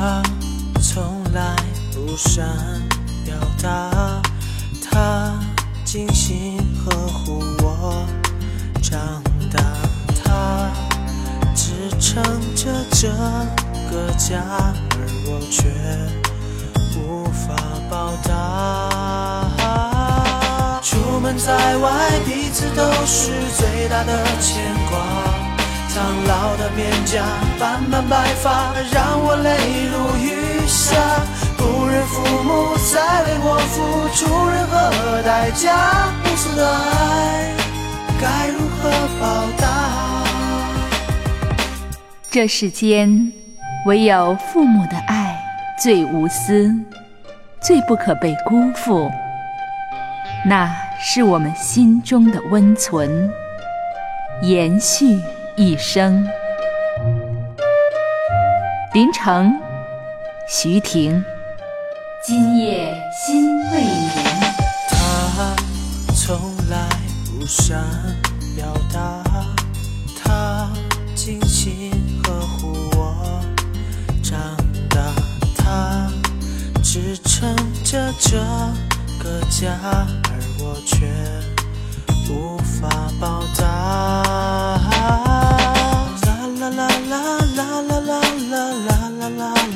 他从来不善表达，他精心呵护我长大，他支撑着这个家，而我却无法报答。出门在外，彼此都是最大的牵挂。苍老的面颊，斑斑白发，让我泪如雨下。不忍父母再为我付出任何代价，无私的爱该如何报答？这世间唯有父母的爱最无私，最不可被辜负。那是我们心中的温存，延续。一生，林城，徐婷，今夜心未眠。他从来不善表达，他精心呵护我长大，他支撑着这个家，而我却无法报答。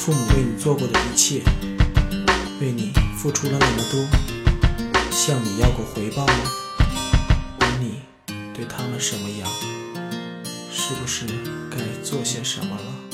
父母为你做过的一切，为你付出了那么多，向你要过回报吗？而你对他们什么样？是不是该做些什么了？